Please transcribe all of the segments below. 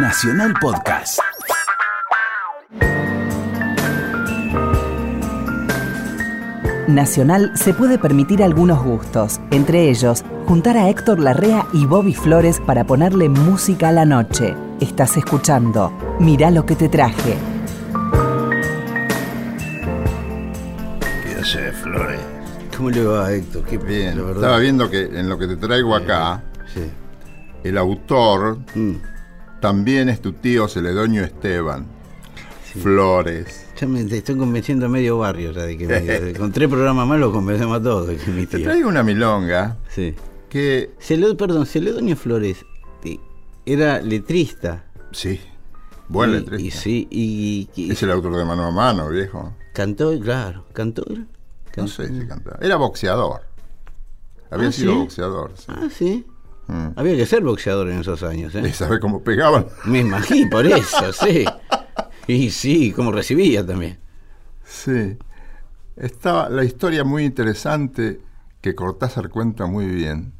Nacional Podcast. Nacional se puede permitir algunos gustos, entre ellos juntar a Héctor Larrea y Bobby Flores para ponerle música a la noche. Estás escuchando Mirá lo que te traje. ¿Qué hace, Flores? ¿Cómo le va, Héctor? Qué Bien, la verdad. estaba viendo que en lo que te traigo acá, Sí. el autor Mm. También es tu tío Celedonio Esteban. Flores. Ya me te estoy convenciendo a medio barrio ya de que me- con tres programas más lo convencemos a todos que mi Te tío. traigo una milonga Sí. que, perdón, Celedonio Flores eh, era letrista. sí, buen Y- letrista. Y sí, y, y- Es el autor de Mano a Mano, viejo. cantó, claro, cantó. ¿era? No Cantó. sé si cantaba. Era boxeador. Había Ah, sido ¿sí? boxeador. sí. Ah, sí. Mm. Había que ser boxeador en esos años, ¿eh? Y sabe cómo pegaban. Me imagino, por eso, sí. Y sí, como recibía también. Sí. Estaba la historia muy interesante que Cortázar cuenta muy bien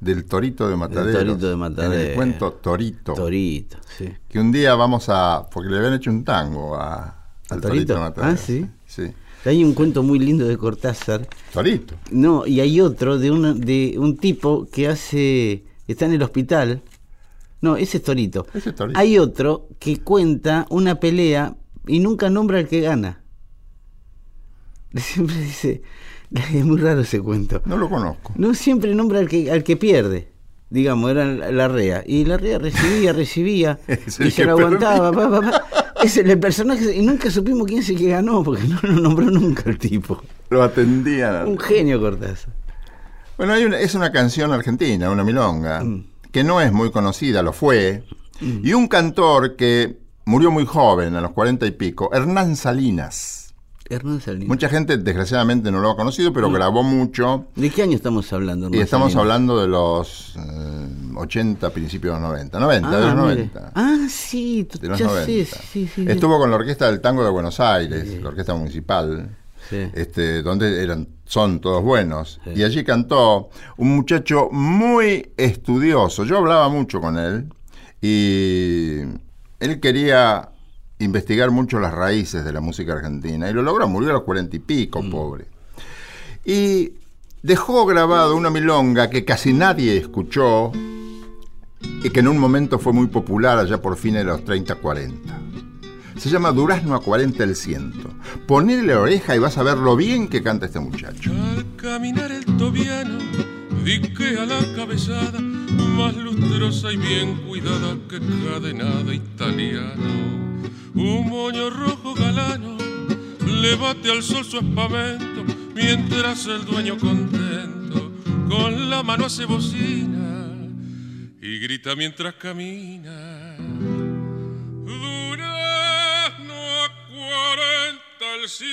del torito de Mataderos. torito de En Mataderos. el cuento Torito. Torito, sí. que un día vamos a. porque le habían hecho un tango a, al ¿Al Torito, Torito? de Mataderos. Ah, ¿sí? Sí. Hay un cuento muy lindo de Cortázar. Torito. No, y hay otro de, una, de un tipo que hace. Está en el hospital. No, ese es Torito. Ese es Torito. Hay otro que cuenta una pelea y nunca nombra al que gana. Siempre dice. Es muy raro ese cuento. No lo conozco. No siempre nombra al que, al que pierde. Digamos, era la rea. Y la rea recibía, recibía. Y se lo aguantaba. pa, pa, pa. Es el, el personaje. Y nunca supimos quién es el que ganó, porque no lo nombró nunca el tipo. Lo atendían. Un genio Cortázar. Bueno, hay una- es una canción argentina, una milonga, que no es muy conocida, lo fue. Y un cantor que murió muy joven, a los cuarenta y pico, Hernán Salinas. Hernán Salinas. Mucha gente, desgraciadamente, no lo ha conocido, pero grabó mucho. ¿De qué año estamos hablando? Y Hernán estamos Salinas? hablando de los eh, 80, principios de los 90. 90, de los mire. 90. Ah, sí, de los ya 90. sé, sí, sí, sí. Estuvo con la Orquesta del Tango de Buenos Aires, la Orquesta Municipal, Sí. este, donde eran, son todos buenos. Y allí cantó un muchacho muy estudioso. Yo hablaba mucho con él y él quería investigar mucho las raíces de la música argentina y lo logró, murió a los cuarenta y pico, pobre. Y dejó grabado una milonga que casi nadie escuchó y que en un momento fue muy popular allá por fines de los 30, 40. Se llama Durazno a 40 el ciento. Ponele la oreja y vas a ver lo bien que canta este muchacho. Al caminar el tobiano, diquea la cabezada, más lustrosa y bien cuidada que cadenada italiano. Un moño rojo galano le bate al sol su espamento, mientras el dueño contento con la mano hace bocina y grita mientras camina. El ciento.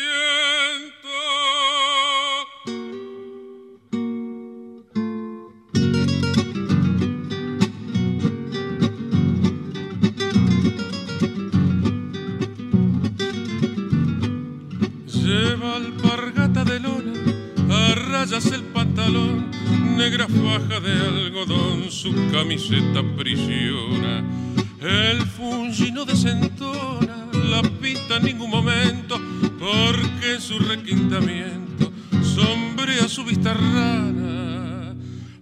El pantalón, negra faja de algodón, su camiseta prisiona. El fungi no desentona la pita en ningún momento, porque su requintamiento sombrea su vista rana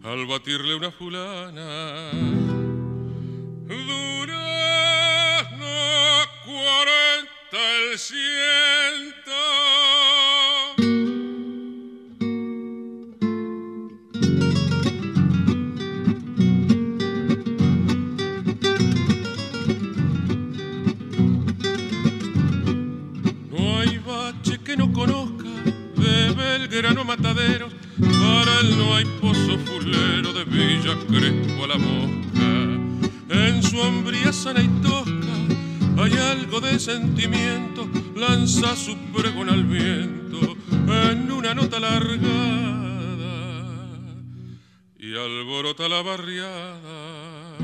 al batirle una fulana. Durazno cuarenta el ciento. A Mataderos, para él no hay pozo fulero de Villa Crespo a la mosca. En su hombría sana y tosca hay algo de sentimiento, lanza su pregón al viento en una nota largada y alborota la barriada.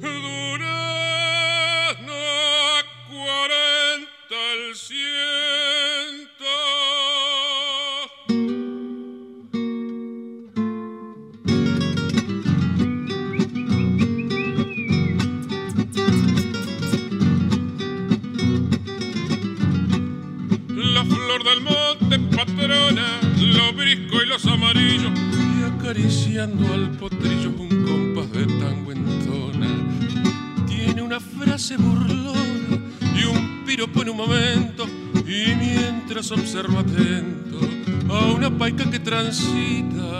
Durazno cuarenta el ciento. Cambiando al potrillo un compás de tango entona. Tiene una frase burlona y un piropo en un momento. Y mientras observa atento a una paica que transita,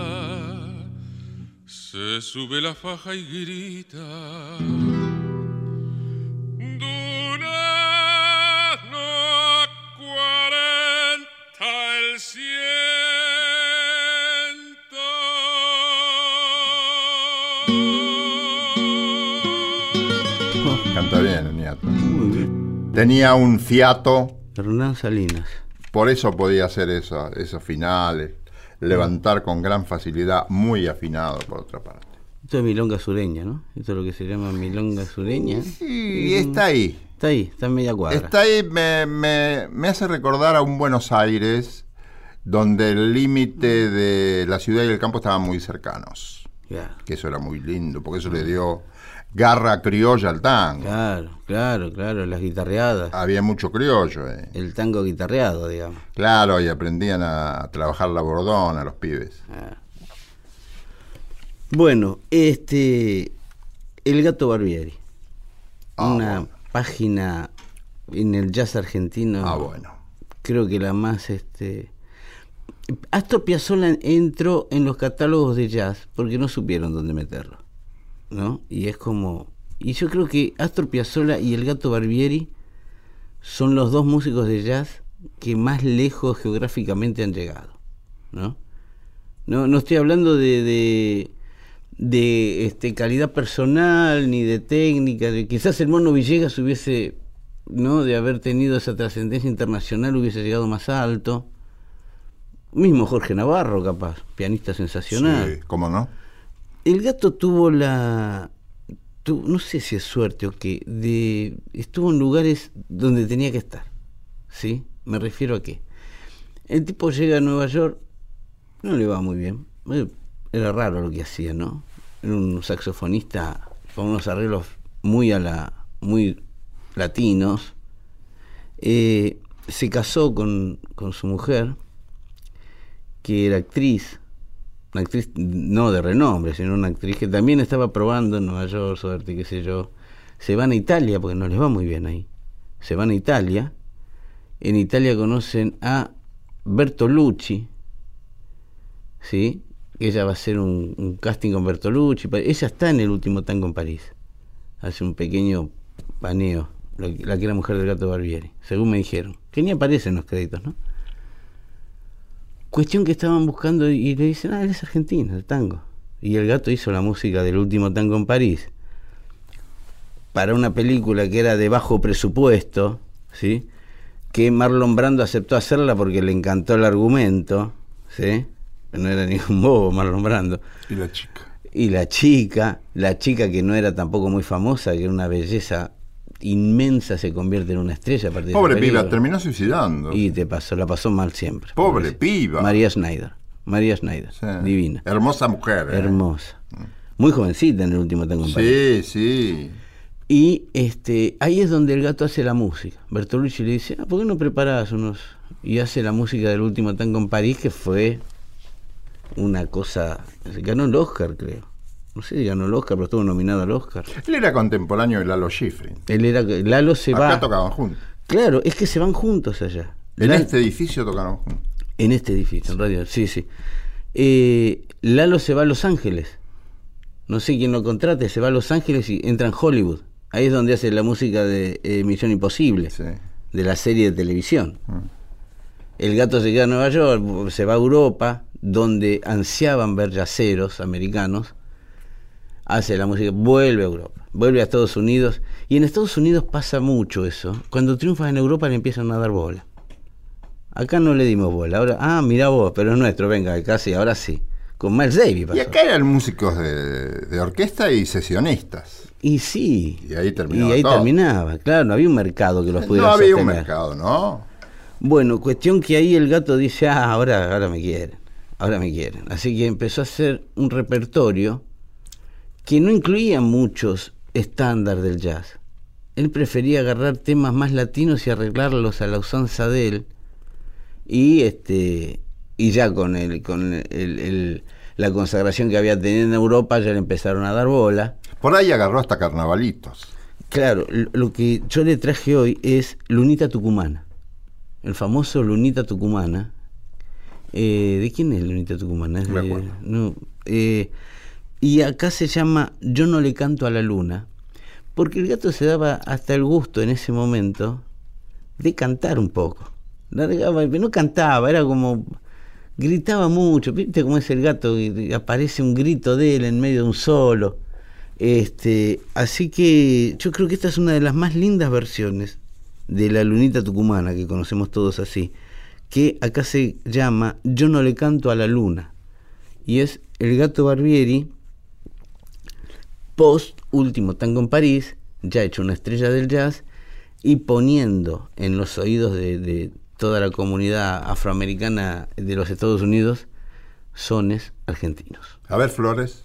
se sube la faja y grita. Tenía un fiato, Hernán Salinas. por eso podía hacer eso, esos finales, levantar con gran facilidad, muy afinado por otra parte. Esto es milonga sureña, ¿no? Esto es lo que se llama milonga sureña. Y está ahí. Está ahí, está en media cuadra. Está ahí, me, me- me hace recordar a un Buenos Aires donde el límite de la ciudad y el campo estaban muy cercanos. Que eso era muy lindo, porque eso le dio garra criolla al tango. claro, claro, claro, las guitarreadas. Había mucho criollo, eh. El tango guitarreado, digamos. Claro, y aprendían a trabajar la bordona los pibes. Ah. Bueno, este. El gato Barbieri. Ah, una bueno. página en el jazz argentino. Ah, bueno. Creo que la más este. Astor Piazzolla entró en los catálogos de jazz porque no supieron dónde meterlo. ¿No? Y es como. Y yo creo que Astor Piazzolla y el gato Barbieri son los dos músicos de jazz que más lejos geográficamente han llegado. ¿No? No, no estoy hablando de, de, este, calidad personal ni de técnica. De, quizás el mono Villegas hubiese, ¿no? de haber tenido esa trascendencia internacional, hubiese llegado más alto. Mismo Jorge Navarro, capaz, pianista sensacional. Sí, ¿Cómo no? El gato tuvo la. no sé si es suerte o qué, de, estuvo en lugares donde tenía que estar. ¿Sí? Me refiero a que. El tipo llega a Nueva York, no le va muy bien. Eh, Era raro lo que hacía, ¿no? Era un saxofonista con unos arreglos muy a la. muy latinos. Eh, se casó con, con su mujer, que era actriz, una actriz no de renombre, sino una actriz que también estaba probando en Nueva York, suerte, qué sé yo. Se van a Italia, porque no les va muy bien ahí. Se van a Italia. En Italia conocen a Bertolucci, ¿sí? Ella va a hacer un, casting con Bertolucci. Ella está en el último tango en París. Hace un pequeño paneo, la que era mujer del gato Barbieri, según me dijeron. Que ni aparece en los créditos, ¿no? Cuestión que estaban buscando y le dicen, ah, él es argentino, el tango. Y el gato hizo la música del último tango en París. Para una película que era de bajo presupuesto, ¿sí? Que Marlon Brando aceptó hacerla porque le encantó el argumento, ¿sí? No era ningún bobo Marlon Brando. Y la chica. Y la chica, la chica que no era tampoco muy famosa, que era una belleza inmensa, se convierte en una estrella a partir Pobre piba, terminó suicidando. Y te pasó, la pasó mal siempre. Pobre piba. María Schneider. María Schneider. Sí. Divina. Hermosa mujer. eh. Hermosa. Muy jovencita en el último tango en París. Sí, sí. Y este, ahí es donde el gato hace la música. Bertolucci le dice, ah, ¿por qué no preparás unos? Y hace la música del último tango en París, que fue una cosa. Ganó el Oscar, creo. No sé si ganó el Oscar, pero estuvo nominado al Oscar. Él era contemporáneo de Lalo Schifrin. Él era. Lalo se Acá va. tocaban juntos. Claro, es que se van juntos allá. En Lalo- este edificio tocaron juntos. En este edificio, en radio, sí, sí. Eh, Lalo se va a Los Ángeles. No sé quién lo contrate, se va a Los Ángeles y entra en Hollywood. Ahí es donde hace la música de eh, Misión Imposible, Sí. de la serie de televisión. Mm. El gato se queda en Nueva York, se va a Europa, donde ansiaban ver yaceros americanos. Hace la música, vuelve a Europa, vuelve a Estados Unidos. Y en Estados Unidos pasa mucho eso. Cuando triunfas en Europa le empiezan a dar bola. Acá no le dimos bola. Ahora, ah, mira vos, pero es nuestro, venga, casi, ahora sí. Con Miles Davis pasó. Y acá eran músicos de, de orquesta y sesionistas. Y sí. Y ahí terminaba Y ahí todo. terminaba, claro, no había un mercado que los pudiera No había un mercado, ¿no? Bueno, cuestión que ahí el gato dice, ah, ahora, ahora me quieren, ahora me quieren. Así que empezó a hacer un repertorio que no incluía muchos estándares del jazz. Él prefería agarrar temas más latinos y arreglarlos a la usanza de él. Y este y ya con el, con el, el- la consagración que había tenido en Europa ya le empezaron a dar bola. Por ahí agarró hasta carnavalitos. Claro, lo que yo le traje hoy es Lunita Tucumana, el famoso Lunita Tucumana. Eh, ¿De quién es Lunita Tucumana? Es de- no, eh, y acá se llama Yo no le canto a la luna, porque el gato se daba hasta el gusto en ese momento de cantar un poco. No cantaba, era como gritaba mucho, viste cómo es el gato, aparece un grito de él en medio de un solo. Este, así que yo creo que esta es una de las más lindas versiones de la lunita tucumana que conocemos todos así, que acá se llama Yo no le canto a la luna. Y es el gato Barbieri post último tango en París, ya hecho una estrella del jazz y poniendo en los oídos de, toda la comunidad afroamericana de los Estados Unidos sones argentinos. A ver, Flores.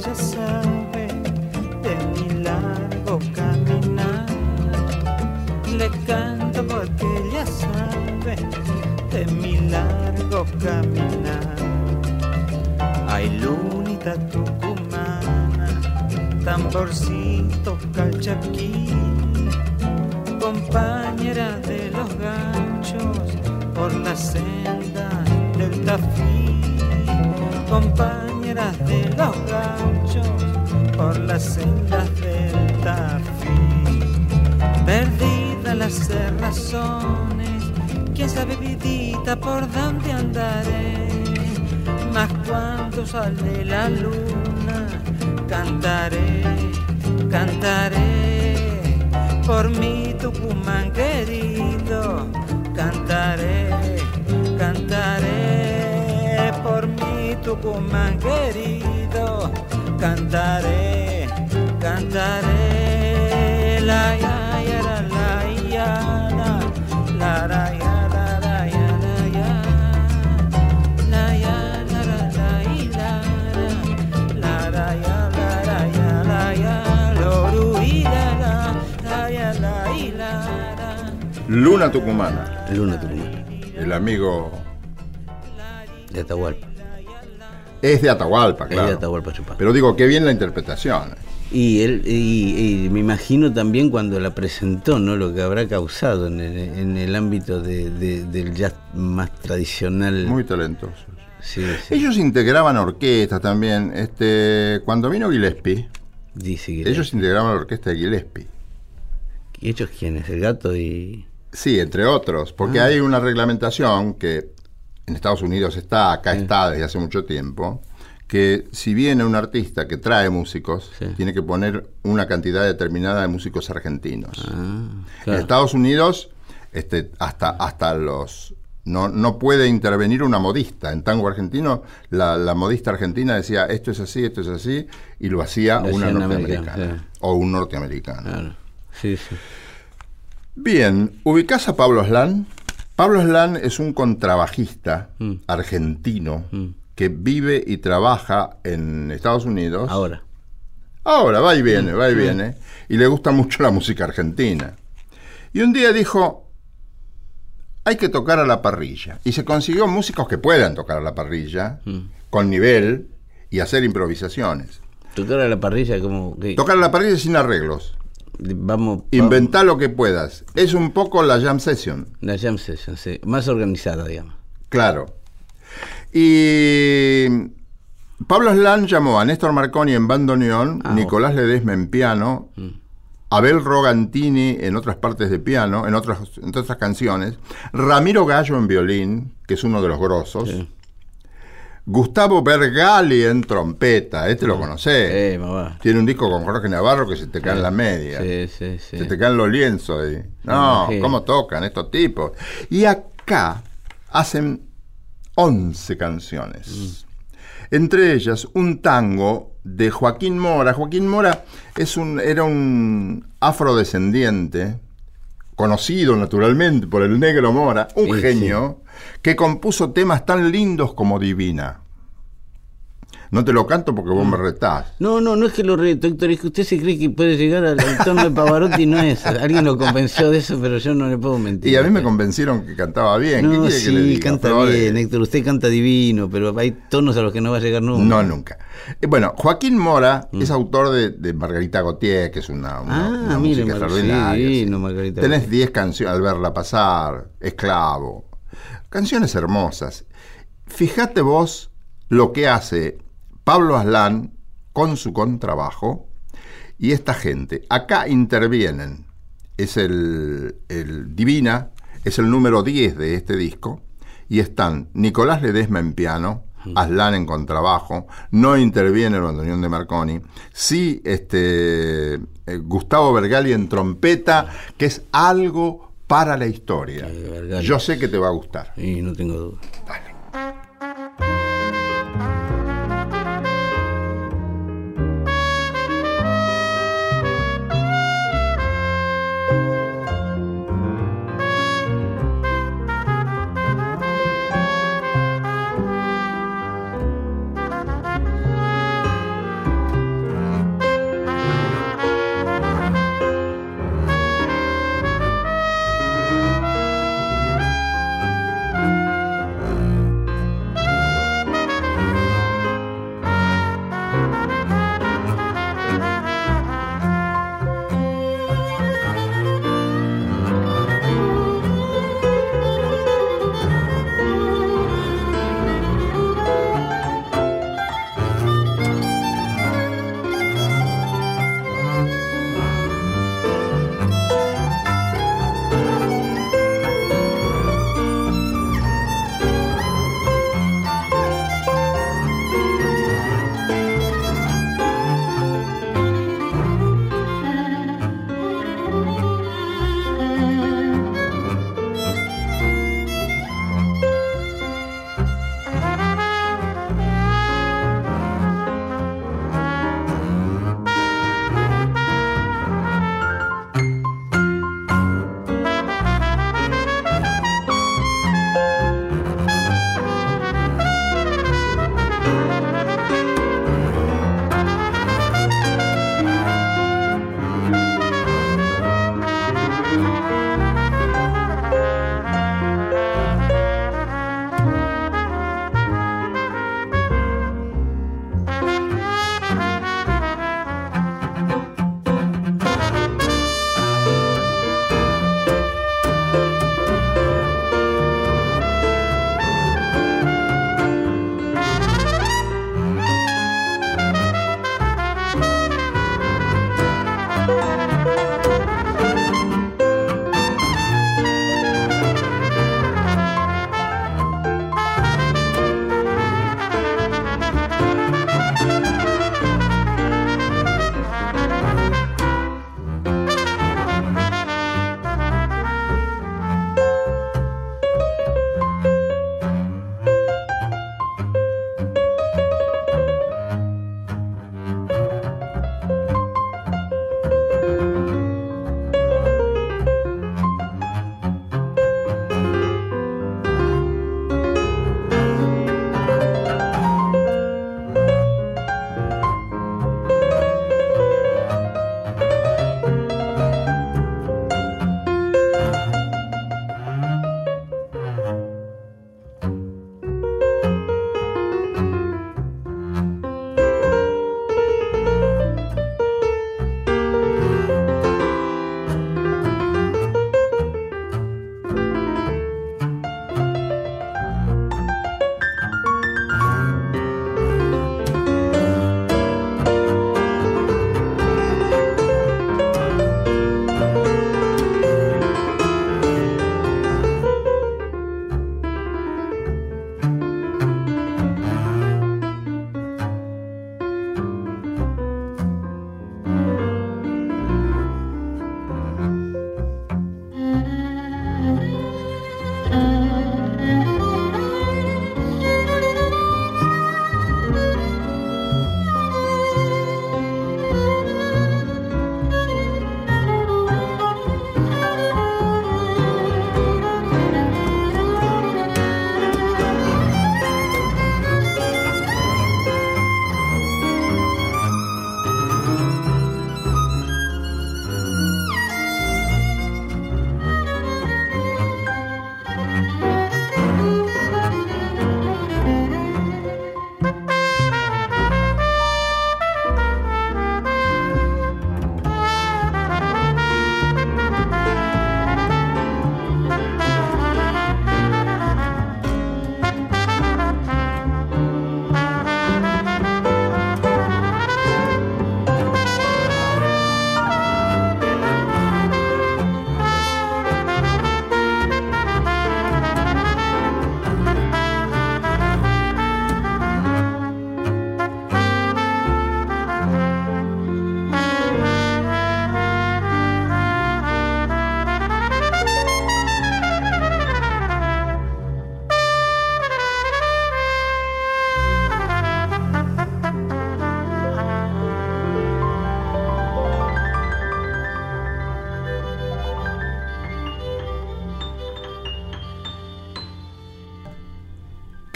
Ella sabe de mi largo caminar. Le canto porque ella sabe de mi largo caminar. Ay, lunita tucumana, tamborcito calchaquín compañera de los ganchos por la senda compañeras de los ganchos por las sendas del tafí. Perdida las cerrazones, quién sabe vidita por dónde andaré, mas cuando sale la luna, cantaré, cantaré. Por mi Tucumán querido, cantaré Tucumán querido, cantaré, cantaré, la ya, ya, la, la, ya, la, la, la, ya. Luna Tucumana. Luna Tucumana. El amigo de Atahualpa es de Atahualpa, Es claro. de Atahualpa Yupanqui. Pero digo, qué bien la interpretación. Y, él, y, y me imagino también cuando la presentó, ¿no? Lo que habrá causado en el, en el ámbito de- de- del jazz más tradicional. Muy talentosos. Sí, sí. Ellos integraban orquestas también. Este, cuando vino Gillespie, Dice que ellos integraban la orquesta de Gillespie. ¿Y ellos quiénes? El gato y. Sí, entre otros, porque Ah. hay una reglamentación que en Estados Unidos está, acá Sí. está desde hace mucho tiempo, que si viene un artista que trae músicos, Sí. tiene que poner una cantidad determinada de músicos argentinos. Ah, En. Estados Unidos, este, hasta, hasta los... No, no puede intervenir una modista. En tango argentino, la, la modista argentina decía, esto es así, esto es así, y lo hacía Lo una norteamericana. sí. O un norteamericano. Claro. Sí, sí. Bien, ¿ubicás a Pablo Slan? Pablo Slan es un contrabajista Mm. argentino Mm. que vive y trabaja en Estados Unidos. Ahora. Ahora, va y viene, va y viene. Y le gusta mucho la música argentina. Y un día dijo, hay que tocar a la parrilla. Y se consiguió músicos que puedan tocar a la parrilla, Mm. con nivel, y hacer improvisaciones. Tocar a la parrilla como que Tocar a la parrilla sin arreglos. Vamos Inventar lo que puedas. Es un poco la jam session. la jam session, sí, más organizada, digamos. Claro. Y Pablo Slan llamó a Néstor Marconi en bandoneón, Ah, Nicolás Ledesma en piano, Mm. Abel Rogantini en otras partes de piano, en otras, en otras canciones, Ramiro Gallo en violín, que es uno de los grosos, Sí. Gustavo Bergali en trompeta, este lo conocés. Eh, me va. Tiene un disco con Jorge Navarro que se te caen las medias. Sí, sí, sí. Se te caen los lienzos ahí. No. ¿cómo tocan estos tipos? Y acá hacen 11 canciones. Mm. Entre ellas un tango de Joaquín Mora. Joaquín Mora es un, era un afrodescendiente, conocido naturalmente por el negro Mora, un Sí, genio, que compuso temas tan lindos como Divina. No te lo canto porque vos me Mm. retás. No, no, no es que lo reto, Héctor, es que usted se cree que puede llegar al, tono de Pavarotti, no es. Alguien lo convenció de eso, pero yo no le puedo mentir. Y a mí me convencieron que cantaba bien. ¿Qué No, quiere que le sí, diga, canta bien, Héctor, usted canta divino, pero hay tonos a los que no va a llegar nunca. No, nunca. Eh, Bueno, Joaquín Mora es autor de, de Margarita Gautier, que es una, una, Mm. Ah, una mire, música extraordinaria. sí, sí. divino, Margarita Tenés Gautier. 10 canciones, Al verla pasar, Esclavo. Canciones hermosas. Fíjate vos lo que hace Pablo Aslan con su contrabajo y esta gente. Acá intervienen. Es el, el Divina, es el número 10 de este disco. Y están Nicolás Ledesma en piano, Aslan en contrabajo, no interviene el bandoneón de Marconi, sí este, eh, Gustavo Bergali en trompeta, que es algo para la historia. Yo sé que te va a gustar. Y no tengo duda. Divina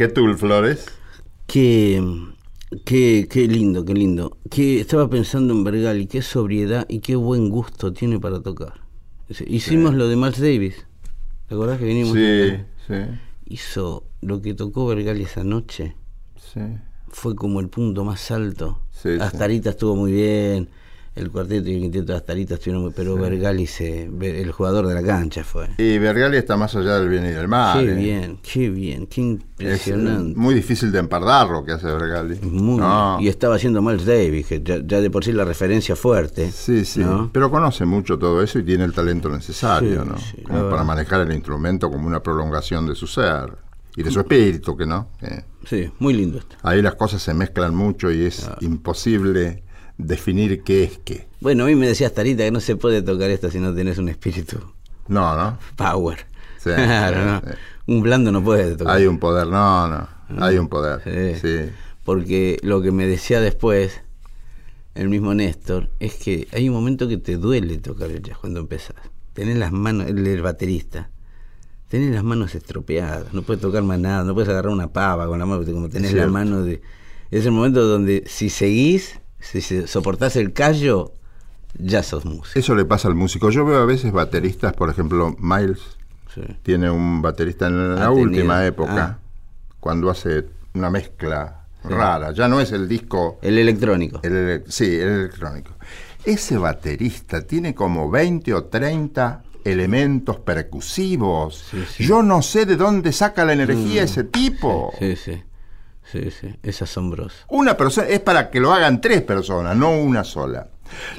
¿Qué tú, Flores? Qué, qué, qué lindo, qué lindo. Que estaba pensando en Bergali, qué sobriedad y qué buen gusto tiene para tocar. Hicimos lo de Miles Davis. ¿Te acordás que vinimos? Sí, sí, Hizo lo que tocó Bergali esa noche. sí. Fue como el punto más alto. Sí, sí. Astarita estuvo muy bien. El cuarteto y el quinteto de Astarita estuvieron. Pero Bergali, se, el jugador de la cancha fue. Y Bergali está más allá del bien y del mal. Qué ¿eh? bien, qué bien, qué Es eh, impresionante. muy difícil de empardar lo que hace. Muy- No. Y estaba haciendo Miles Davis, que ya, ya de por sí la referencia fuerte. Sí, sí. ¿no? Pero conoce mucho todo eso y tiene el talento necesario, Sí, ¿no? sí, Como para manejar el instrumento como una prolongación de su ser y de su espíritu, que no. Que Sí, muy lindo esto. ahí las cosas se mezclan mucho y es imposible definir qué es qué. Bueno, a mí me decía Starita que no se puede tocar esto si no tenés un espíritu No, ¿no? power. Sí, claro, ¿no? sí. Un blando no puede tocar. Hay un poder, no, no. Hay un poder. Sí. Sí. Porque lo que me decía después, el mismo Néstor, es que hay un momento que te duele tocar el jazz cuando empezás. Tenés las manos, el, el baterista, tenés las manos estropeadas, no puedes tocar más nada, no puedes agarrar una pava con la mano, como tenés la mano de... Es el momento donde si seguís, si soportás el callo, ya sos músico. Eso le pasa al músico. Yo veo a veces bateristas, por ejemplo, Miles Sí. tiene un baterista en la Ha última tenido. época, Ah. cuando hace una mezcla rara. Ya no es el disco, El electrónico. el ele- sí, el electrónico. Ese baterista tiene como 20 o 30 elementos percusivos. Sí. Yo no sé de dónde saca la energía ese tipo. Sí, sí. Sí, sí. Es asombroso. Una persona es para que lo hagan tres personas, no una sola.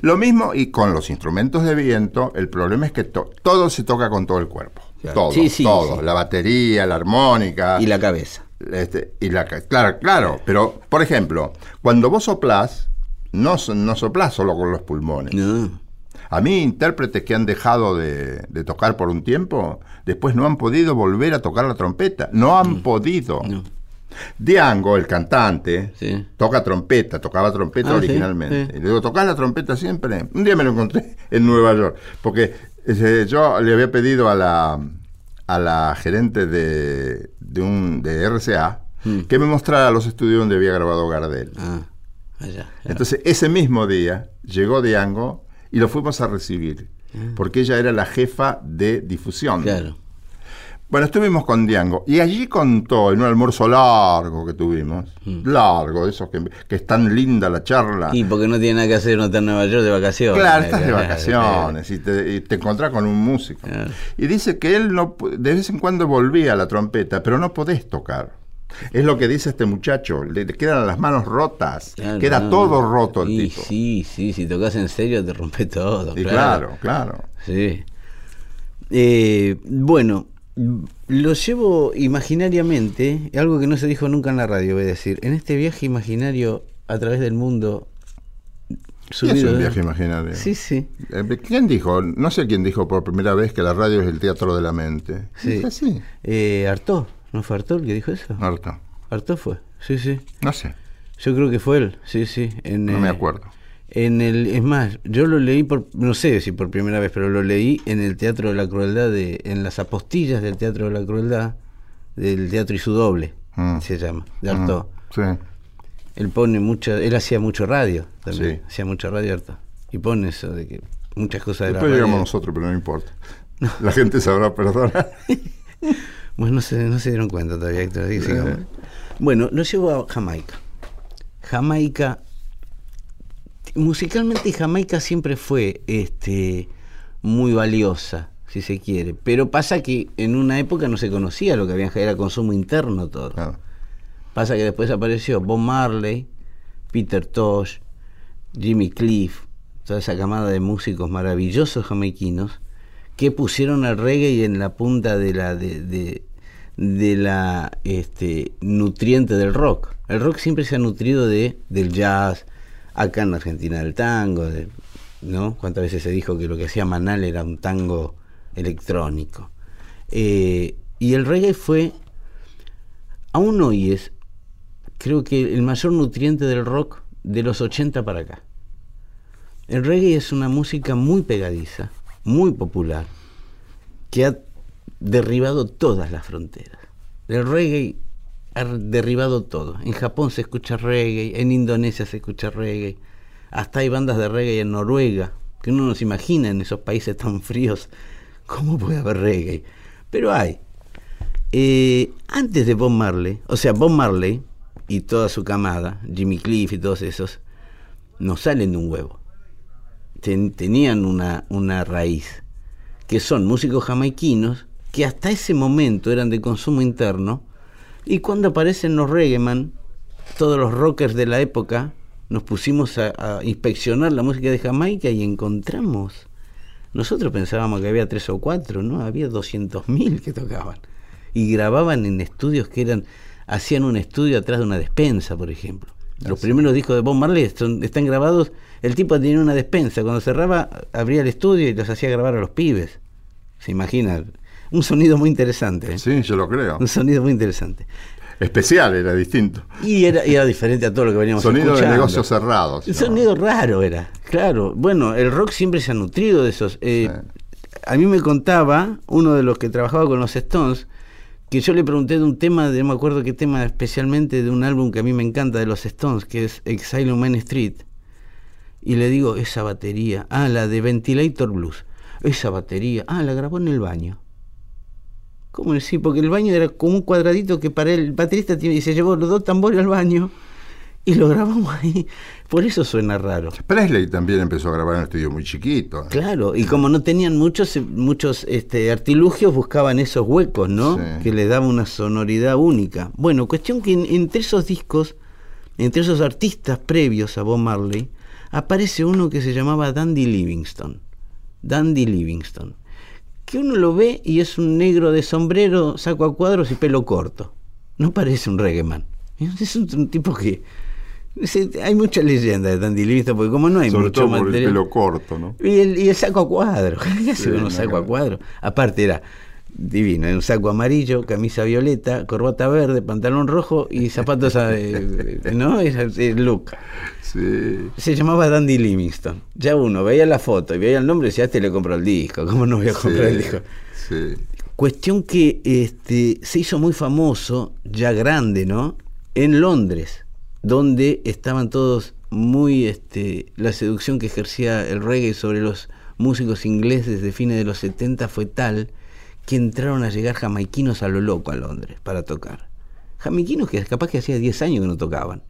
Lo mismo y con los instrumentos de viento, el problema es que to- todo se toca con todo el cuerpo. Claro. Todo, Sí, sí, todo. sí. La batería, la armónica. Y la cabeza. este, y la claro, claro. Pero, por ejemplo, cuando vos soplás, no, no soplás solo con los pulmones. No. A mí, intérpretes que han dejado de, de tocar por un tiempo, después no han podido volver a tocar la trompeta. No han podido. Mm. No. Diango, el cantante, Sí. toca trompeta, tocaba trompeta Ah, sí, originalmente. sí. Y le digo, ¿tocás la trompeta siempre? Un día me lo encontré en Nueva York, porque ese, yo le había pedido a la, a la gerente de, de, un, de RCA Mm. que me mostrara los estudios donde había grabado Gardel. Ah, allá. Entonces, ese mismo día llegó Diango y lo fuimos a recibir, porque ella era la jefa de difusión. Ah. Claro. Bueno, estuvimos con Diango y allí contó en un almuerzo largo que tuvimos, largo, de esos que, que es tan linda la charla. Mm. Y porque no tiene nada que hacer, no está en Nueva York de vacaciones. Claro, estás de Claro, vacaciones y te, y te encontrás con un músico. Claro. Y dice que él no de vez en cuando volvía a la trompeta, pero no podés tocar. Es lo que dice este muchacho, le, quedan las manos rotas, Claro, queda no, todo roto el Y tipo. Sí, sí, si tocas en serio te rompe todo. y claro, claro. Sí. Eh, bueno, lo llevo imaginariamente, algo que no se dijo nunca en la radio, voy a decir, en este viaje imaginario a través del mundo. Es un viaje imaginario. Sí, sí. Eh, ¿Quién dijo? No sé quién dijo por primera vez que la radio es el teatro de la mente. Sí. Es así. Eh, Artó, ¿no fue Artó el que dijo eso? Harto. Artó fue, sí, sí. No sé, Yo creo que fue él, sí, sí. En, no me eh, acuerdo. En el, es más, yo lo leí por, no sé si por primera vez, pero lo leí en el Teatro de la Crueldad, de, en las apostillas del Teatro de la Crueldad, del Teatro y su doble, Mm. se llama, de Artaud. Mm, Sí. Él pone mucha, él hacía mucho radio también, Sí. hacía mucho radio Artaud. Y pone eso de que muchas cosas de Después la radio. llegamos nosotros, pero no importa. La gente sabrá perdonar. Bueno, no se, no se dieron cuenta todavía, Héctor, sigamos. Bueno, lo llevo a Jamaica. Jamaica, musicalmente Jamaica siempre fue este, muy valiosa, si se quiere. Pero pasa que en una época no se conocía lo que había era consumo interno todo. Claro. Pasa que después apareció Bob Marley, Peter Tosh, Jimmy Cliff, toda esa camada de músicos maravillosos jamaiquinos que pusieron el reggae en la punta de la de, de- de la este, nutriente del rock. El rock siempre se ha nutrido de del jazz, acá en Argentina del tango, ¿no? Cuántas veces se dijo que lo que hacía Manal era un tango electrónico. Eh, y el reggae fue aún hoy es, creo que el mayor nutriente del rock de los 80 para acá. El reggae es una música muy pegadiza, muy popular, que ha derribado todas las fronteras. El reggae derribado todo. En Japón se escucha reggae, en Indonesia se escucha reggae, hasta hay bandas de reggae en Noruega, que uno no se imagina en esos países tan fríos cómo puede haber reggae. Pero hay. Eh, antes de Bob Marley, o sea, Bob Marley y toda su camada, Jimmy Cliff y todos esos, no salen de un huevo. tenían una, una raíz, que son músicos jamaiquinos que hasta ese momento eran de consumo interno, y cuando aparecen los reggaeman, todos los rockers de la época, nos pusimos a, a inspeccionar la música de Jamaica y encontramos. Nosotros pensábamos que había tres o cuatro, ¿no? Había 200.000 que tocaban. Y grababan en estudios que eran. Hacían un estudio atrás de una despensa, por ejemplo. Los primeros discos de Bob Marley están grabados. El tipo tenía una despensa. Cuando cerraba, abría el estudio y los hacía grabar a los pibes. ¿Se imagina? Un sonido muy interesante. ¿eh? Sí, yo lo creo. Un sonido muy interesante. Especial, era distinto. Y era, era diferente a todo lo que veníamos Sonido escuchando. de negocios cerrados. El sonido raro era, claro. Bueno, el rock siempre se ha nutrido de esos. eh, A mí me contaba uno de los que trabajaba con los Stones que yo le pregunté de un tema, de, no me acuerdo qué tema especialmente, de un álbum que a mí me encanta de los Stones, que es Exile on Main Street. Y le digo, esa batería, ah, la de Ventilator Blues, esa batería, ah, la grabó en el baño. ¿Cómo decir? Porque el baño era como un cuadradito que para el baterista tiene- y se llevó los dos tambores al baño y lo grabamos ahí. Por eso suena raro. Presley también empezó a grabar en un estudio muy chiquito. Claro, y como no tenían muchos muchos este, artilugios, buscaban esos huecos, ¿no? Sí. Que le daba una sonoridad única. Bueno, cuestión que en- entre esos discos, entre esos artistas previos a Bob Marley, aparece uno que se llamaba Dandy Livingston. Dandy Livingston. Que uno lo ve y es un negro de sombrero, saco a cuadros y pelo corto. No parece un reggae man. Es un, un tipo que... Hay mucha leyenda de Dandy Livingston, porque como no hay Sobre mucho todo por el material... pelo corto, ¿no? Y el, y el saco a cuadro. ¿Qué hace Sí, con un no, saco a cuadro? Aparte era divino, era un saco amarillo, camisa violeta, corbata verde, pantalón rojo y zapatos, eh, ¿no? Ese es el look. Sí. Se llamaba Dandy Livingston. Ya uno veía la foto y veía el nombre y decía, este le compro el disco. ¿Cómo no voy a comprar el disco? Sí. Cuestión que este, se hizo muy famoso, ya grande, ¿no? En Londres, donde estaban todos muy. Este, la seducción que ejercía el reggae sobre los músicos ingleses de fines de los 70 fue tal que entraron a llegar jamaiquinos a lo loco a Londres para tocar. Jamaiquinos que capaz que hacía 10 años que no tocaban.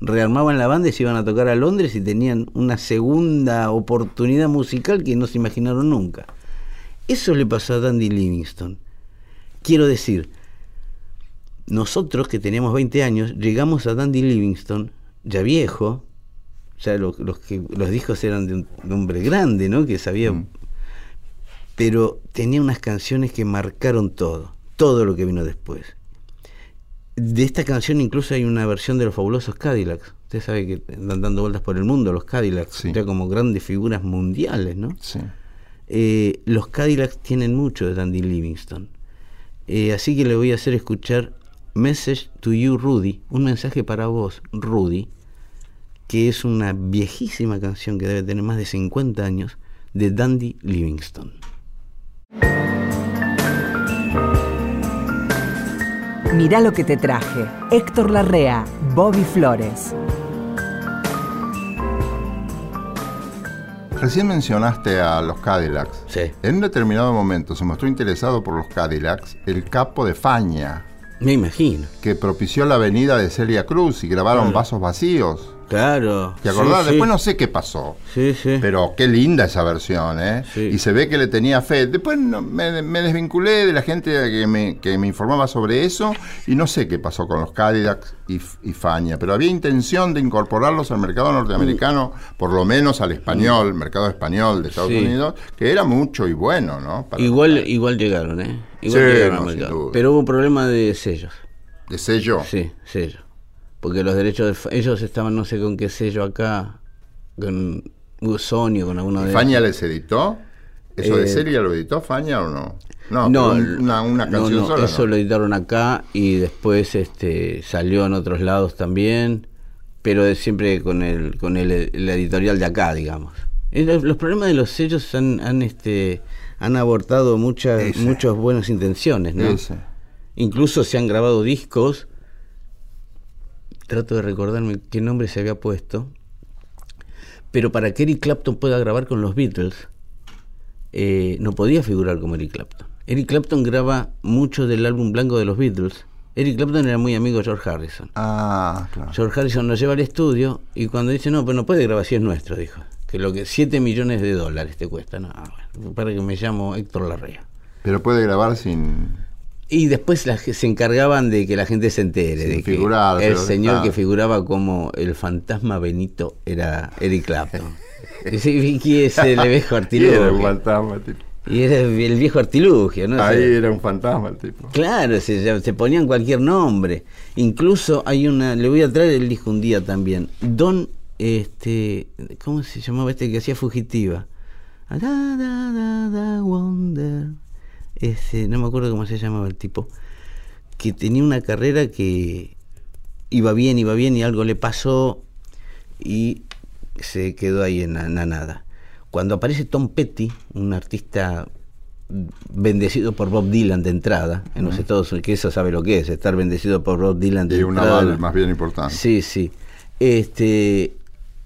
Rearmaban la banda y se iban a tocar a Londres y tenían una segunda oportunidad musical que no se imaginaron nunca. Eso le pasó a Dandy Livingston. Quiero decir, nosotros que teníamos 20 años, llegamos a Dandy Livingston, ya viejo, ya lo- los, que, los discos eran de un, hombre grande, ¿no? Que sabía... Pero tenía unas canciones que marcaron todo, todo lo que vino después. De esta canción incluso hay una versión de los fabulosos Cadillacs. Usted sabe que andan dando vueltas por el mundo los Cadillacs, Sí. ya como grandes figuras mundiales, ¿no? Sí. Eh, los Cadillacs tienen mucho de Dandy Livingston. Eh, así que le voy a hacer escuchar Message to You, Rudy, un mensaje para vos, Rudy, que es una viejísima canción que debe tener más de 50 años, de Dandy Livingston. Mirá lo que te traje. Héctor Larrea, Bobby Flores. Recién mencionaste a los Cadillacs. Sí. En un determinado momento se mostró interesado por los Cadillacs el capo de Faña, Me imagino. que propició la avenida de Celia Cruz y grabaron Vasos Vacíos. Claro. ¿Te acordás? Sí, sí. Después no sé qué pasó. Sí, sí. Pero qué linda esa versión, ¿eh? Sí. Y se ve que le tenía fe. Después no- me, me desvinculé de la gente que me, que me informaba sobre eso y no sé qué pasó con los Cadillacs y, y Fania, pero había intención de incorporarlos al mercado norteamericano, por lo menos al español, mercado español de Estados. Unidos, que era mucho y bueno, ¿no? Para- Igual, igual llegaron, ¿eh? Igual Sí, llegaron no, al mercado. Pero hubo un problema de sellos. De sello. Sí, sello. Porque los derechos de ellos estaban no sé con qué sello acá, con Sony o con alguno de ¿Fania les editó? ¿Eso de Eh, Celia lo editó Fania o no? No, No, una, canción no, sola. eso lo editaron acá y después este salió en otros lados también, pero siempre con el con el, el editorial de acá, digamos. Los, los problemas de los sellos han, han este han abortado muchas Ese. muchas buenas intenciones, ¿no? Ese. Incluso se han grabado discos trato de recordarme qué nombre se había puesto, pero para que Eric Clapton pueda grabar con los Beatles, eh, no podía figurar como Eric Clapton. Eric Clapton graba mucho del álbum blanco de los Beatles. Eric Clapton era muy amigo de George Harrison. Ah, claro. George Harrison lo lleva al estudio y cuando dice, no, pero no puede grabar si es nuestro, dijo. Que lo que 7 millones de dólares te cuesta. No, bueno, para que me llamo Héctor Larrea. Pero puede grabar sin. Y después la se encargaban de que la gente se entere, Sin de que figurar, el señor está. que figuraba como el fantasma Benito era Eric Clapton. Es el viejo Y era un artilugio. fantasma, tipo. Y era el viejo artilugio, ¿no? Ahí era un fantasma el tipo. Claro, se, se ponían cualquier nombre. Incluso hay una, le voy a traer el disco un día también. Don, este, ¿cómo se llamaba este que hacía fugitiva? Da, da, da, da, wonder. Ese, no me acuerdo cómo se llamaba el tipo. Que tenía una carrera que iba bien, iba bien y algo le pasó y se quedó ahí en la, en la nada. Cuando aparece Tom Petty, un artista bendecido por Bob Dylan de entrada, en los Estados Unidos, que eso sabe lo que es, estar bendecido por Bob Dylan de Y un entrada. aval más bien importante. Sí, sí. Este,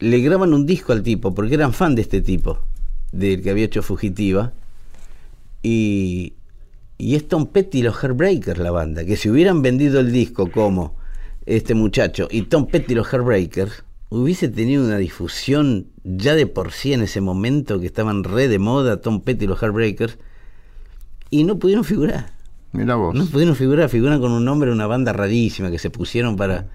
le graban un disco al tipo, porque eran fan de este tipo, del que había hecho Fugitiva. Y, y es Tom Petty y los Heartbreakers la banda, que si hubieran vendido el disco como este muchacho y Tom Petty y los Heartbreakers, hubiese tenido una difusión ya de por sí en ese momento que estaban re de moda Tom Petty y los Heartbreakers, y no pudieron figurar. Mira vos. No pudieron figurar, figuran con un nombre, una banda rarísima que se pusieron para...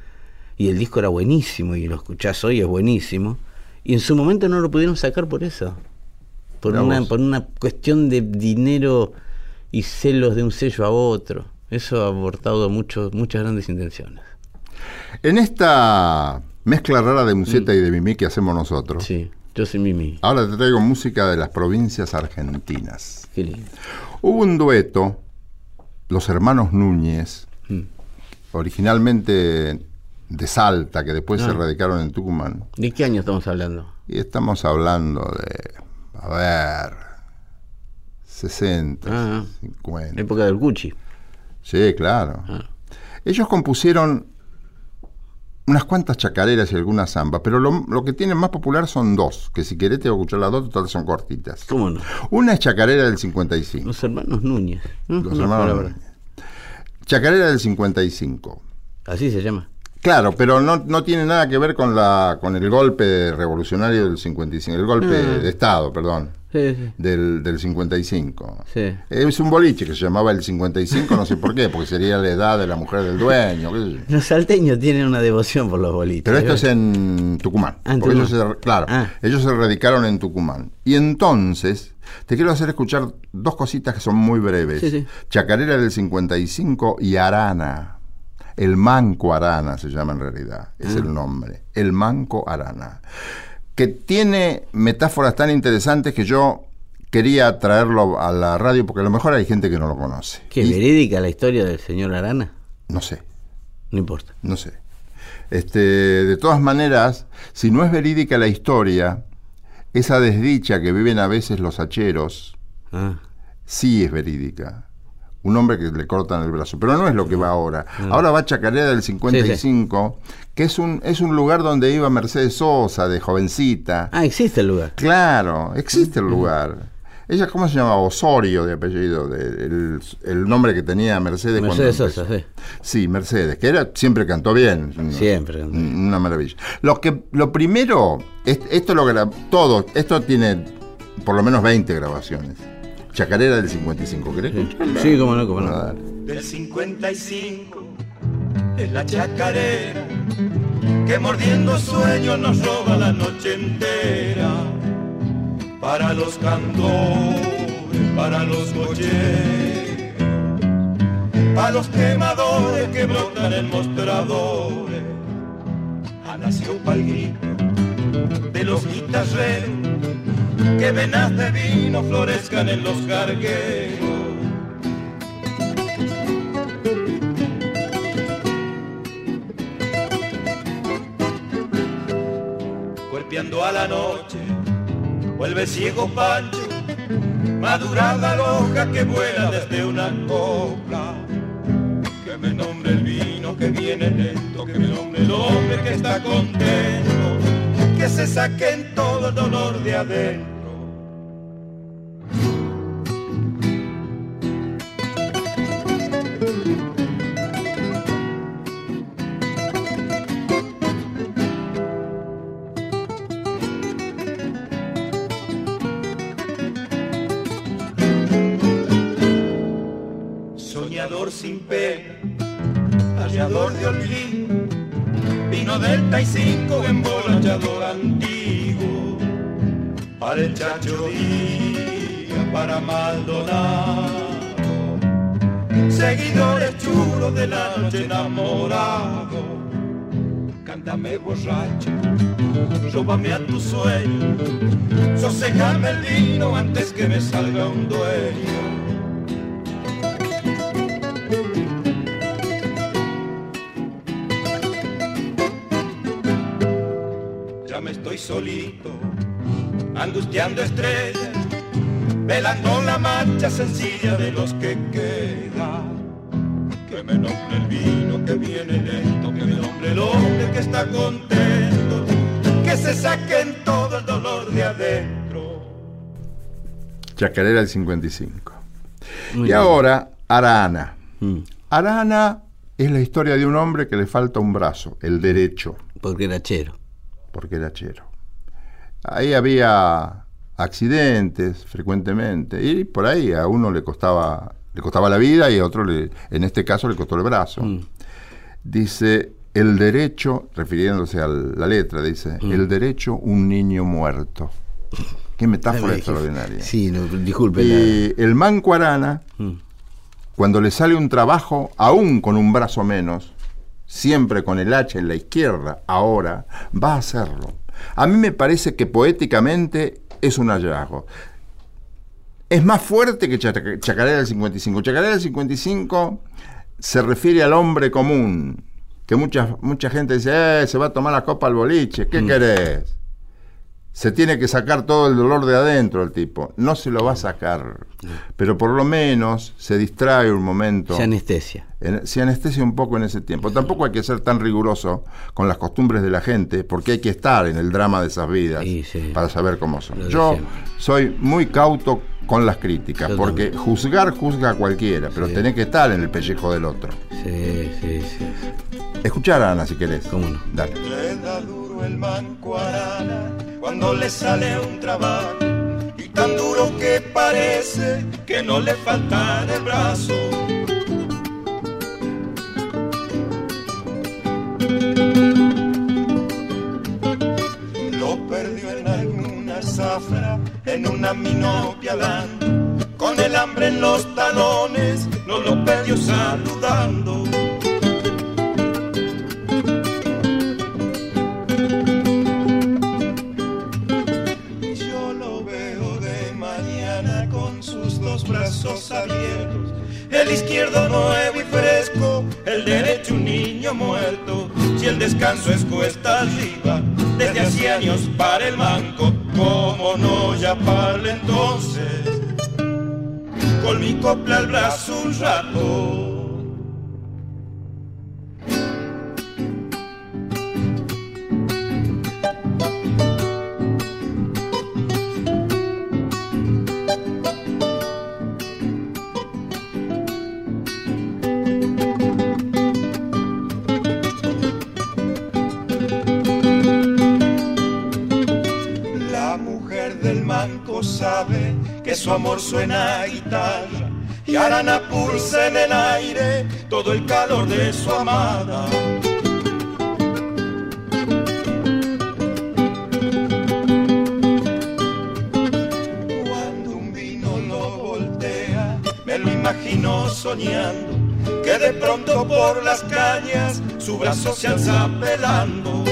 Y el disco era buenísimo y lo escuchás hoy, es buenísimo. Y en su momento no lo pudieron sacar por eso. Por, Mirá una, vos. por una cuestión de dinero y celos de un sello a otro. Eso ha abortado mucho, muchas grandes intenciones. En esta mezcla rara de museta y de mimí que hacemos nosotros, Mm. Sí, yo soy Mimi. ahora te traigo música de las provincias argentinas. Qué lindo. Hubo un dueto, los hermanos Núñez, Mm. originalmente de Salta, que después se Ah. radicaron en Tucumán. ¿De qué año estamos hablando? Y estamos hablando de, a ver, 60, Ah. 50. Época del Gucci. Sí, claro. Ah. Ellos compusieron unas cuantas chacareras y algunas zambas, pero lo, lo que tienen más popular son dos, que si querés te voy a escuchar las dos, total son cortitas. ¿Cómo no? Una es chacarera del 55. Los hermanos Núñez. No Los hermanos. Núñez. Chacarera del 55. Así se llama. Claro, pero no, no tiene nada que ver con la con el golpe revolucionario del 55, el golpe Ah. de Estado, perdón, Sí, sí. del, del 55. Sí. Es un boliche que se llamaba el 55, no sé por qué, porque sería la edad de la mujer del dueño. Los salteños tienen una devoción por los bolitos. Pero esto es en Tucumán. Ah, en ellos se- claro, Ah. ellos se radicaron en Tucumán. Y entonces, te quiero hacer escuchar dos cositas que son muy breves. Sí, sí. Chacarera del 55 y Arana. El Manco Arana se llama en realidad, es Ah. el nombre. El Manco Arana. Que tiene metáforas tan interesantes que yo quería traerlo a la radio porque a lo mejor hay gente que no lo conoce. ¿Qué, Y- verídica la historia del señor Arana? no sé. No importa. No sé. Este, de todas maneras, si no es verídica la historia, esa desdicha que viven a veces los hacheros, Ah, sí es verídica. Un hombre que le cortan el brazo. Pero no es lo que va ahora. Ahora va Chacarera del 55, que es un, es un lugar donde iba Mercedes Sosa, de jovencita. Ah, existe el lugar. Claro, existe el lugar. Ella, ¿cómo se llamaba? Osorio de apellido, de- el, el nombre que tenía Mercedes. Mercedes. Sosa, sí. Sí, Mercedes, que era, siempre cantó bien. Siempre bien. Una maravilla. Lo, que, lo primero, es- esto lo grabó, todo, esto tiene por lo menos 20 grabaciones. Chacarera del 55, ¿querés escucharla? Sí, cómo no, cómo no. dale. del 55 es la chacarera que mordiendo sueños nos roba la noche entera para los cantores, para los cocheros, para los quemadores que brotan en mostradores, ha nacido pa'l grito de los guitarreros que venas de vino florezcan en los cargueros. golpeando a la noche, vuelve ciego Pancho, madurada la hoja que vuela desde una copla, que me nombre el vino que viene lento, que me nombre el hombre que está contento, que se saquen todo el dolor de adentro. Para el chacho día, para Maldonado, seguidores chulos de la noche enamorado. Cántame borracho, róbame a tu sueño, sosegame el vino antes que me salga un dueño. Angustiando estrellas, velando la marcha sencilla de los que quedan. Que me nombre el vino que viene lento, que me nombre el hombre que está contento, que se saquen todo el dolor de adentro. Chacarera del 55. Muy y bien. ahora, Arana. Mm, Arana es la historia de un hombre que le falta un brazo, el derecho, porque era chero. porque era chero. Ahí había accidentes frecuentemente y por ahí a uno le costaba le costaba la vida y a otro le, en este caso le costó el brazo. Mm. Dice el derecho, refiriéndose a la letra, dice Mm. el derecho un niño muerto. Qué metáfora extraordinaria. Sí, no, disculpe. Y el manco Arana la- Mm, cuando le sale un trabajo, aún con un brazo menos, siempre con el hacha en la izquierda, ahora, va a hacerlo. A mí me parece que poéticamente es un hallazgo. Es más fuerte que Chaca- Chacarera del 55. Chacarera del 55 se refiere al hombre común, que mucha, mucha gente dice, eh, se va a tomar la copa al boliche, ¿qué querés? Se tiene que sacar todo el dolor de adentro el tipo. No se lo va a sacar. Pero por lo menos se distrae un momento. Se anestesia. En- se anestesia un poco en ese tiempo. Tampoco hay que ser tan riguroso con las costumbres de la gente, porque hay que estar en el drama de esas vidas Sí, sí. para saber cómo son. Lo Yo siempre. soy muy cauto con las críticas, Yo porque también. juzgar juzga a cualquiera, pero Sí. tenés que estar en el pellejo del otro. Sí, sí, sí. Escuchar a Ana si querés. ¿Cómo no? Dale. Le da duro el manco arana cuando le sale un trabajo y tan duro que parece que no le falta el brazo. Lo perdió en alguna zafra, en una minopia. Con el hambre en los talones, no lo perdió saludando. Nuevo y fresco, el derecho un niño muerto. Si el descanso es cuesta arriba, desde hace años para el manco, ¿cómo no llamarle entonces? Con mi copla al brazo un rato. Suena guitarra y Arana pulsa en el aire todo el calor de su amada. Cuando un vino lo voltea, me lo imagino soñando que de pronto por las cañas su brazo se alza pelando.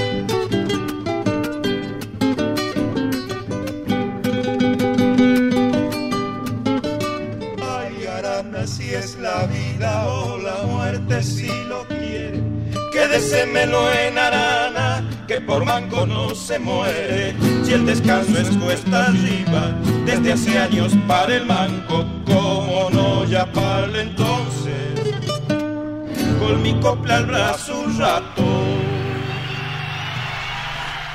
Quédesemelo en Arana, que por manco no se muere. Si el descanso es cuesta arriba, desde hace años para el manco, ¿cómo no llamarle entonces? con mi copla al brazo un rato.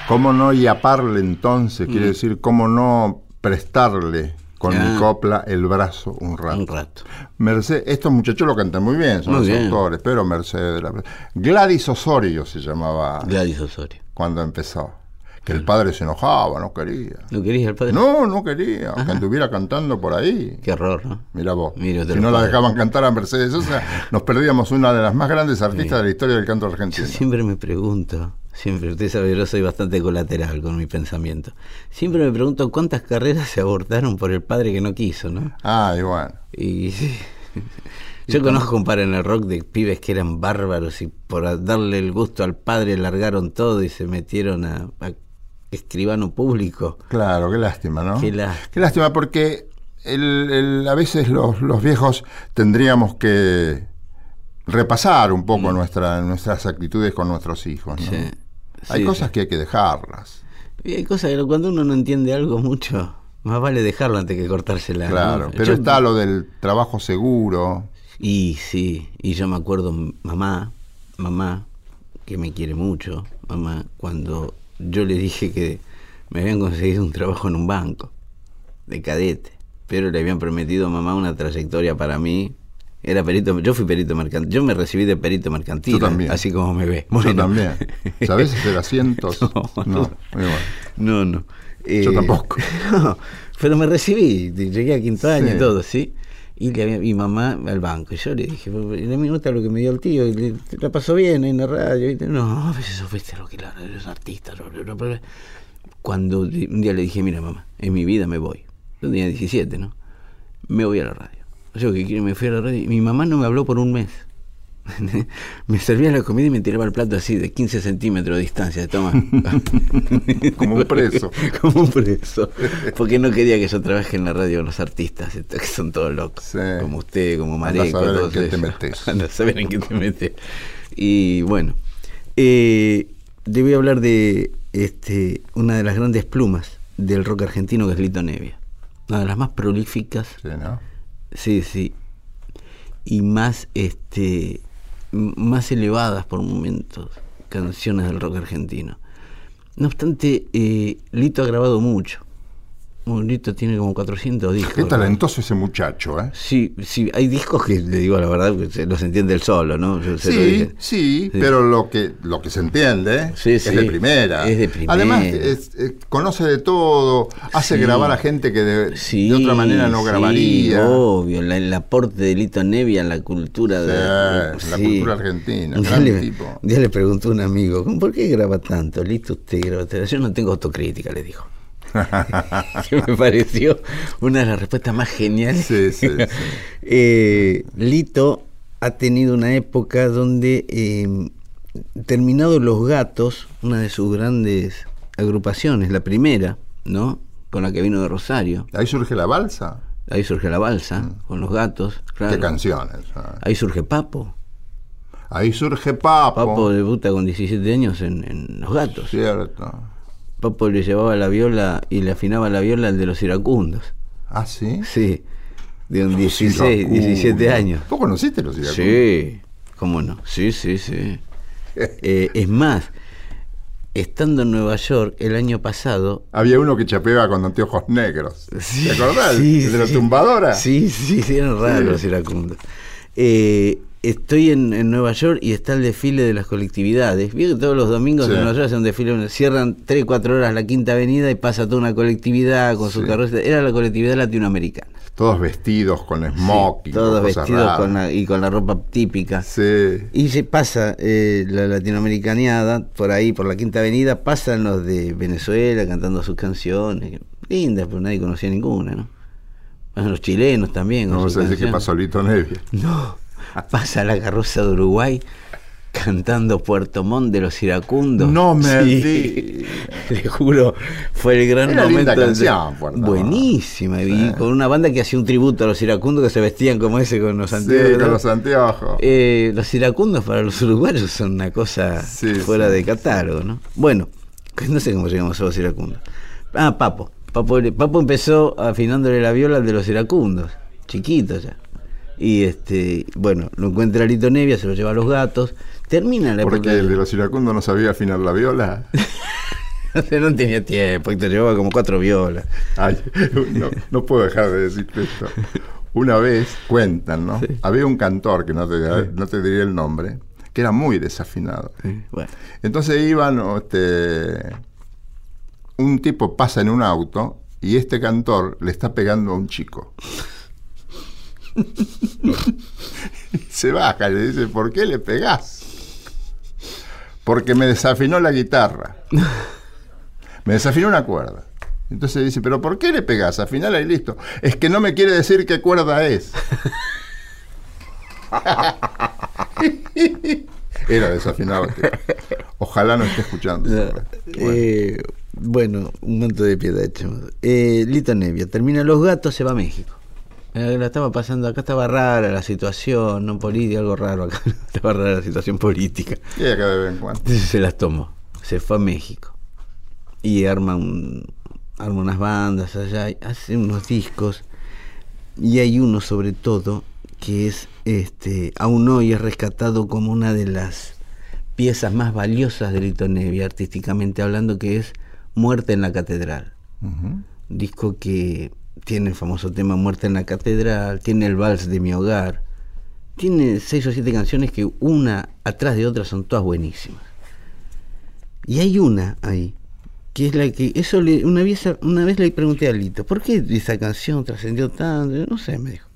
¿Cómo no yaparle entonces? Quiere decir, ¿cómo no prestarle con mi copla el brazo un rato? Un rato. Mercedes, estos muchachos lo cantan muy bien, son Muy los bien. autores, pero Mercedes. la- Gladys Osorio se llamaba Gladys Osorio. cuando empezó. Que el padre se enojaba, no quería. ¿Lo querías el padre? No, no quería. Que anduviera cantando por ahí. Qué horror, ¿no? Mira vos. Mira, si no la dejaban cantar a Mercedes Sosa, nos perdíamos una de las más grandes artistas de la historia del canto Yo argentino. siempre me pregunto, siempre, usted sabe, yo soy bastante colateral con mi pensamiento. Siempre me pregunto cuántas carreras se abortaron por el padre que no quiso, ¿no? Ah, bueno. Y sí. Yo conozco un par en el rock de pibes que eran bárbaros y por darle el gusto al padre largaron todo y se metieron a, a escribano público. Claro, qué lástima, ¿no? Qué lástima. Qué lástima porque el- el- a veces los, los viejos tendríamos que repasar un poco nuestra, nuestras actitudes con nuestros hijos. ¿no? Mm. Sí, Hay sí, cosas sí. que hay que dejarlas. Y hay cosas que cuando uno no entiende algo mucho, más vale dejarlo antes que cortársela. ¿no? Claro, pero Yo- está lo del trabajo seguro. Y sí, y yo me acuerdo, mamá, mamá, que me quiere mucho, mamá, cuando yo le dije que me habían conseguido un trabajo en un banco, de cadete, pero le habían prometido a mamá una trayectoria para mí. Era perito, yo fui perito mercantil, yo me recibí de perito mercantil, Yo también. así como me ve. Yo Bueno. también. ¿Sabes hacer asientos? No, no. Bueno. No, no. Yo tampoco. no, pero me recibí, llegué a quinto año y todo, ¿sí? Y le había- mi mamá al banco. Y yo le dije, la minuta lo que me dio el tío, y le- la pasó bien en la radio. ¿viste? No, a veces eso fuiste lo que la los artistas. lo- lo- lo- Cuando un día le dije, mira mamá, en mi vida me voy. Yo tenía 17, ¿no? Me voy a la radio. Yo que quiero, me fui a la radio y mi mamá no me habló por un mes. me servía la comida y me tiraba el plato así de 15 centímetros de distancia. Toma. Como un preso. Como un preso. Porque no quería que yo trabaje en la radio con los artistas, que son todos locos. Sí. Como usted, como Anda a Mareco. saber en qué te metes. Anda a saber en qué te metes. Y bueno, eh, le voy a hablar de este, una de las grandes plumas del rock argentino, que es Lito Nevia. Una de las más prolíficas Sí, ¿no? Sí, sí. Y más, este, más elevadas por momentos, canciones del rock argentino. No obstante, eh, Lito ha grabado mucho. Lito tiene como 400 discos. Qué talentoso ese muchacho, ¿eh? Sí, sí, hay discos que, le digo la verdad, que se los entiende él solo, ¿no? Yo se lo Sí, sí, pero lo que lo que se entiende Sí, es sí, de primera. es de primera. Además, es- es- conoce de todo, hace grabar a gente que de, otra manera no grabaría. obvio, la- el aporte de Lito Nevia en la cultura de la cultura argentina, gran le, tipo. día le preguntó un amigo, "¿Cómo- ¿por qué graba tanto? Lito, usted graba tanto?". Yo no tengo autocrítica, le dijo. Que me pareció una de las respuestas más geniales. Sí, sí, sí. Eh, Lito ha tenido una época donde, eh, terminados los gatos, una de sus grandes agrupaciones, la primera, ¿no? Con la que vino de Rosario. Ahí surge la balsa. Ahí surge la balsa, con los gatos. claro. Qué canciones. ah. Ahí surge Papo. Ahí surge Papo. Papo debuta con 17 años en, en Los Gatos. Cierto. Papo le llevaba la viola y le afinaba la viola al de los iracundos. Ah, sí. Sí, de un 16, Iracundos. 17 años. ¿Vos conociste los iracundos? Sí, ¿cómo no? Sí, sí, sí. Eh, es más, estando en Nueva York el año pasado... Había uno que chapeaba con anteojos negros. ¿Te acordás? Sí, ¿El de la sí. tumbadora? Sí, sí, sí, eran raros Sí. los iracundos. Eh, estoy en, en Nueva York y está el desfile de las colectividades. Vio que todos los domingos Sí. en Nueva York hacen un desfile, cierran 3, 4 horas la Quinta Avenida y pasa toda una colectividad con su Sí. carroza. Era la colectividad latinoamericana. Todos vestidos con smoking. Todos con cosas vestidos con la- y con la ropa típica. Sí. Y se pasa eh, la latinoamericaneada por ahí, por la Quinta Avenida, pasan los de Venezuela cantando sus canciones, lindas, pero nadie conocía ninguna, ¿no? Pasan los chilenos también. con No sus sé qué canciones. pasó Lito Nevia. No, pasa la carroza de Uruguay cantando Puerto Montt de los iracundos. No me Sí. Le juro, fue el gran Era momento. linda canción. Buenísima, y Sí. con una banda que hacía un tributo a los iracundos que se vestían como ese con los Sí, anteojos. con los anteojos. Eh, los iracundos para los uruguayos son una cosa Sí, fuera sí. de catálogo, ¿no? Bueno, no sé cómo llegamos a los iracundos. Ah, Papo. Papo, Papo empezó afinándole la viola al de los iracundos, chiquito ya. Y este, bueno, lo encuentra Lito Nevia, se lo lleva a los gatos. Termina la Porque época. el de los iracundos no sabía afinar la viola. No tenía tiempo, y te llevaba como cuatro violas. Ay, no, no puedo dejar de decirte esto. Una vez, cuentan, ¿no? Había un cantor, que no te, no te diría el nombre, que era muy desafinado. Bueno, Entonces iban, este, un tipo pasa en un auto y este cantor le está pegando a un chico. Se baja y le dice, ¿por qué le pegás? Porque me desafinó la guitarra. Me desafinó una cuerda. Entonces dice, ¿pero por qué le pegás? Afinala y listo. Es que no me quiere decir qué cuerda es. Era desafinado. tío. Ojalá no esté escuchando. Bueno. Eh, bueno, un monto de piedad. Eh, Lito Nevia, termina Los Gatos, se va a México. La estaba pasando, acá estaba rara la situación, no política, algo raro acá. Estaba rara la situación política. Y acá de vez en cuando. Entonces se las tomó, se fue a México y arma, un, arma unas bandas allá, y hace unos discos y hay uno sobre todo que es, este, aún hoy es rescatado como una de las piezas más valiosas de Lito Nevia, artísticamente hablando, que es Muerte en la Catedral. Disco que tiene el famoso tema Muerte en la Catedral, tiene el Vals de mi hogar, tiene seis o siete canciones que una atrás de otra son todas buenísimas. Y hay una ahí, que es la que, eso le, una, vez, una vez le pregunté a Lito, ¿por qué esa canción trascendió tanto? No sé, me dijo.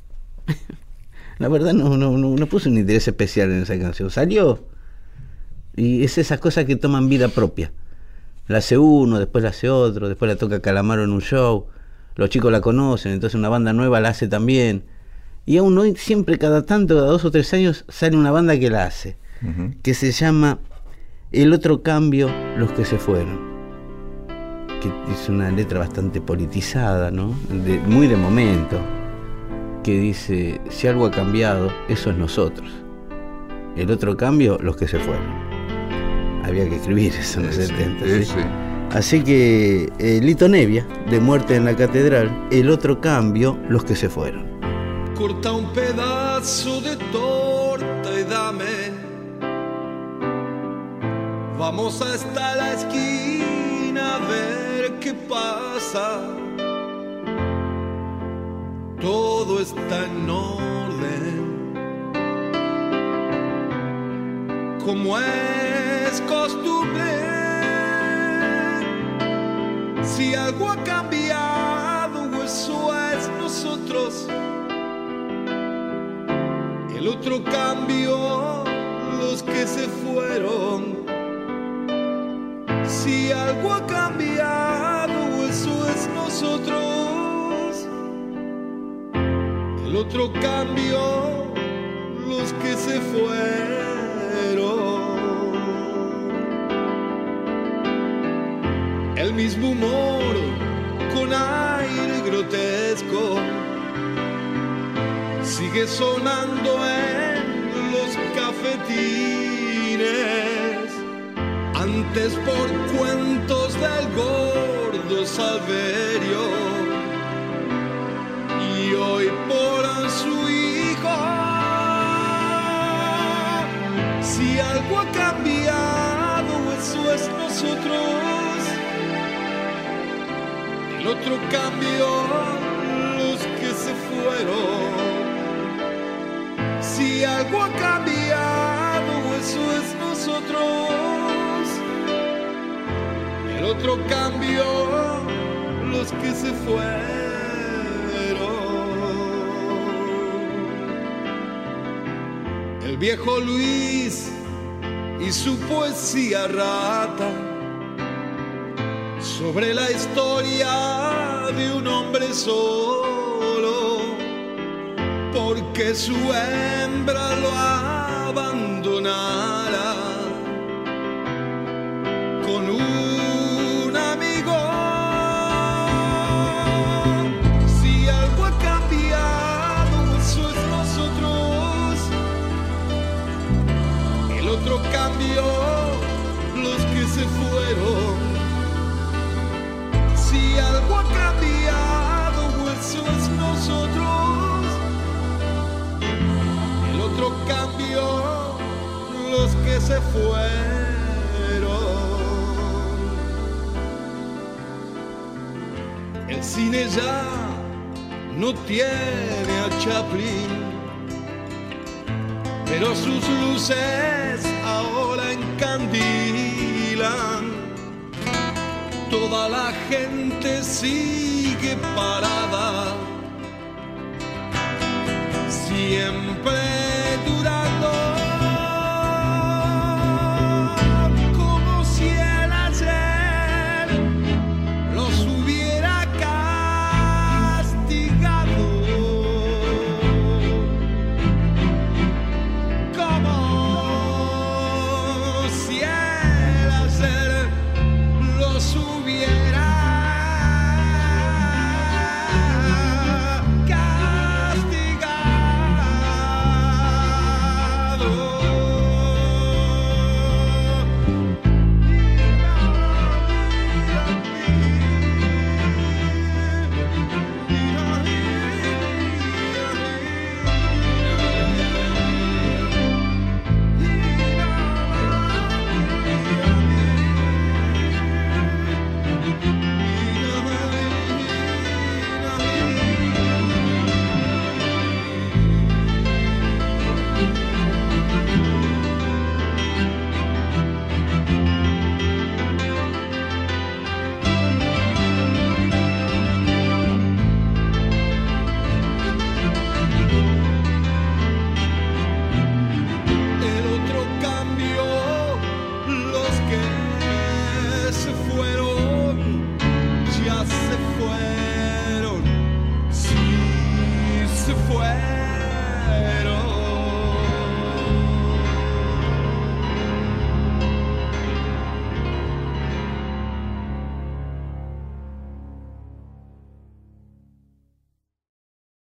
la verdad no, no, no, no puse un interés especial en esa canción, salió. Y es esas cosas que toman vida propia. La hace uno, después la hace otro, después la toca Calamaro en un show. Los chicos la conocen, entonces una banda nueva la hace también. Y aún hoy, siempre cada tanto, cada dos o tres años, sale una banda que la hace, que se llama El otro cambio, los que se fueron. Que es una letra bastante politizada, ¿no? De- muy de momento. Que dice, si algo ha cambiado, eso es nosotros. El otro cambio, los que se fueron. Había que escribir eso en los Sí, 70. sí, ¿sí? sí. Así que eh, Lito Nevia, de Muerte en la Catedral, el otro cambio, los que se fueron. Corta un pedazo de torta y dame. Vamos hasta la esquina a ver qué pasa. Todo está en orden. Como es costumbre. Si algo ha cambiado, eso es nosotros. El otro cambio, los que se fueron. Si algo ha cambiado, eso es nosotros. El otro cambio, los que se fueron. El mismo humor con aire grotesco sigue sonando en los cafetines. Antes por cuentos del gordo Salverio y hoy por su hijo. Si algo ha cambiado, eso es nosotros. Otro cambio, los que se fueron. Si algo ha cambiado, eso es nosotros. El otro cambio, los que se fueron. El viejo Luis y su poesía rata sobre la historia de un hombre solo, porque su hembra lo abandonara se fueron. El cine ya no tiene a Chaplin, pero sus luces ahora encandilan. Toda la gente sigue parada, siempre